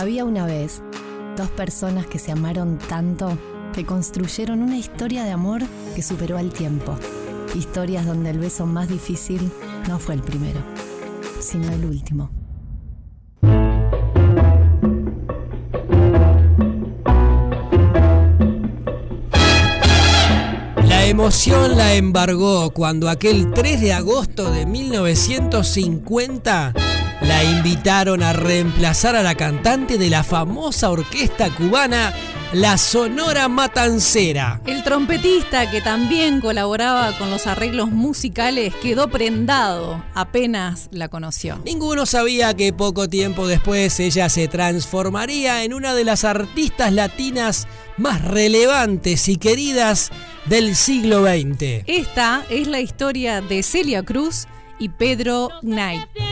Había una vez dos personas que se amaron tanto que construyeron una historia de amor que superó al tiempo. Historias donde el beso más difícil no fue el primero, sino el último. La emoción la embargó cuando aquel 3 de agosto de 1950 la invitaron a reemplazar a la cantante de la famosa orquesta cubana la Sonora Matancera. El trompetista que también colaboraba con los arreglos musicales quedó prendado apenas la conoció. Ninguno sabía que poco tiempo después ella se transformaría en una de las artistas latinas más relevantes y queridas del siglo XX. Esta es la historia de Celia Cruz y Pedro Knight.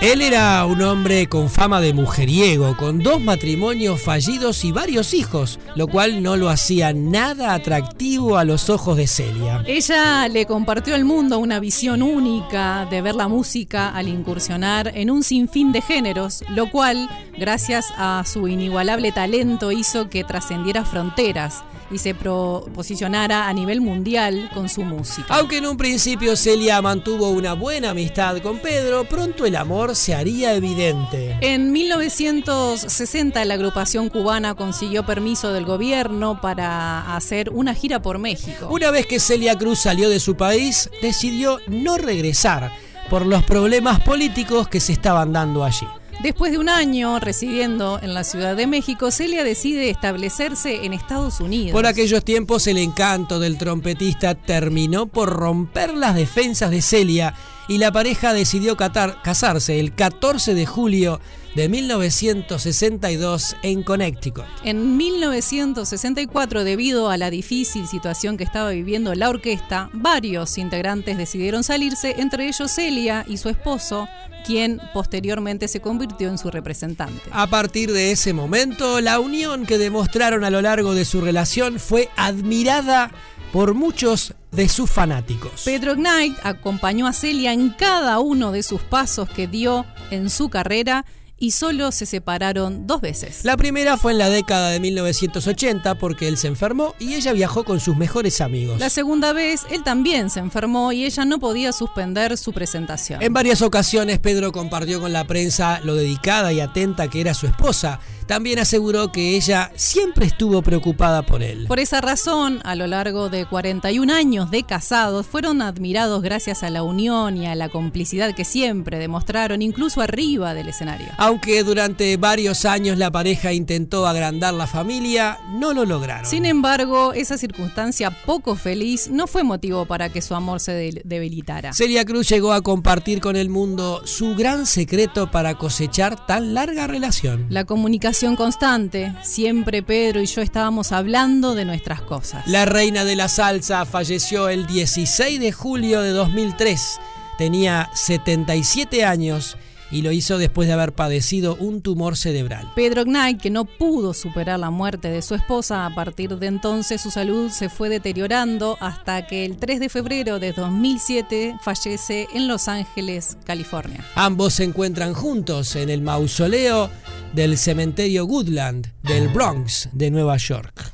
Él era un hombre con fama de mujeriego, con dos matrimonios fallidos y varios hijos, lo cual no lo hacía nada atractivo a los ojos de Celia. Ella le compartió al mundo una visión única de ver la música al incursionar en un sinfín de géneros, lo cual, gracias a su inigualable talento, hizo que trascendiera fronteras y se pro- posicionara a nivel mundial con su música. Aunque en un principio Celia mantuvo una buena amistad con Pedro, pronto el amor se haría evidente. En 1960 la agrupación cubana consiguió permiso del gobierno para hacer una gira por México. Una vez que Celia Cruz salió de su país, decidió no regresar por los problemas políticos que se estaban dando allí. Después de un año residiendo en la Ciudad de México, Celia decide establecerse en Estados Unidos. Por aquellos tiempos el encanto del trompetista terminó por romper las defensas de Celia y la pareja decidió catar- casarse el 14 de julio de 1962 en Connecticut. En 1964, debido a la difícil situación que estaba viviendo la orquesta, varios integrantes decidieron salirse, entre ellos Celia y su esposo, quien posteriormente se convirtió en su representante. A partir de ese momento, la unión que demostraron a lo largo de su relación fue admirada por muchos de sus fanáticos. Pedro Knight acompañó a Celia en cada uno de sus pasos que dio en su carrera y solo se separaron dos veces. La primera fue en la década de 1980 porque él se enfermó y ella viajó con sus mejores amigos. La segunda vez, él también se enfermó y ella no podía suspender su presentación. En varias ocasiones Pedro compartió con la prensa lo dedicada y atenta que era su esposa. También aseguró que ella siempre estuvo preocupada por él. Por esa razón, a lo largo de 41 años de casados, fueron admirados gracias a la unión y a la complicidad que siempre demostraron, incluso arriba del escenario. Aunque durante varios años la pareja intentó agrandar la familia, no lo lograron. Sin embargo, esa circunstancia poco feliz no fue motivo para que su amor se de- debilitara. Celia Cruz llegó a compartir con el mundo su gran secreto para cosechar tan larga relación. La comunicación constante, siempre Pedro y yo estábamos hablando de nuestras cosas. La reina de la salsa falleció el 16 de julio de 2003. Tenía 77 años y lo hizo después de haber padecido un tumor cerebral. Pedro Knight, que no pudo superar la muerte de su esposa, a partir de entonces su salud se fue deteriorando hasta que el 3 de febrero de 2007 fallece en Los Ángeles, California. Ambos se encuentran juntos en el mausoleo del cementerio Woodland del Bronx de Nueva York.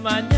Mañana.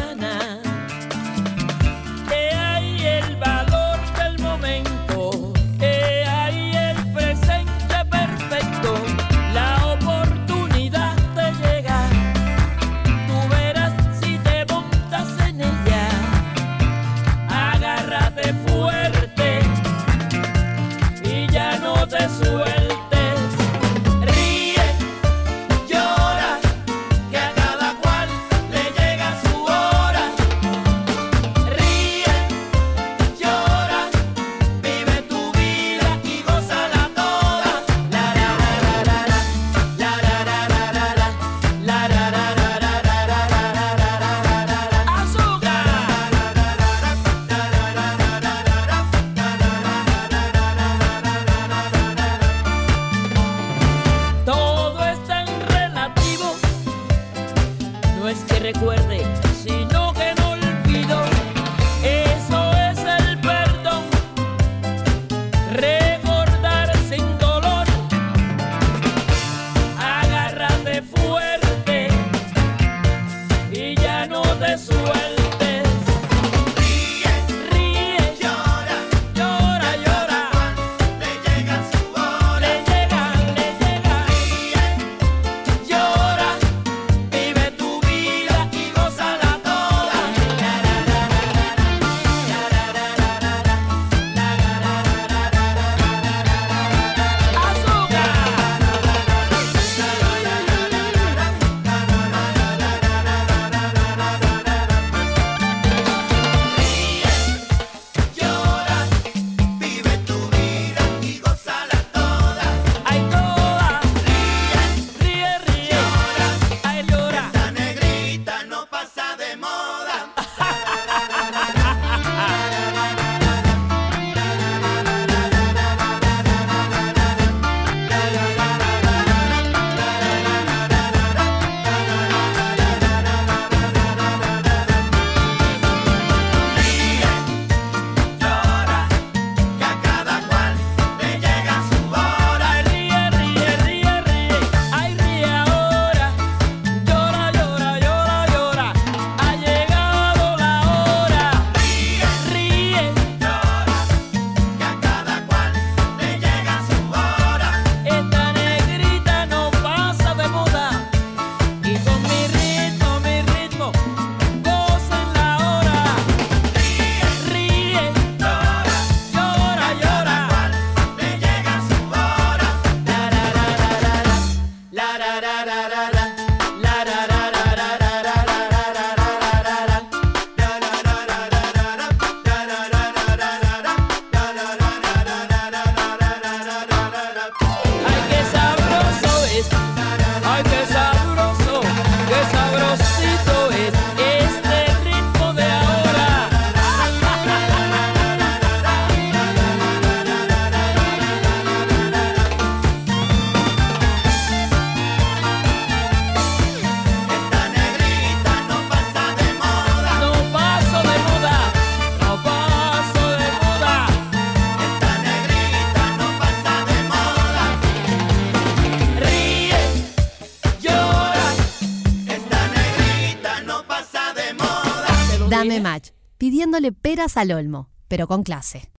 Match, pidiéndole peras al olmo, pero con clase.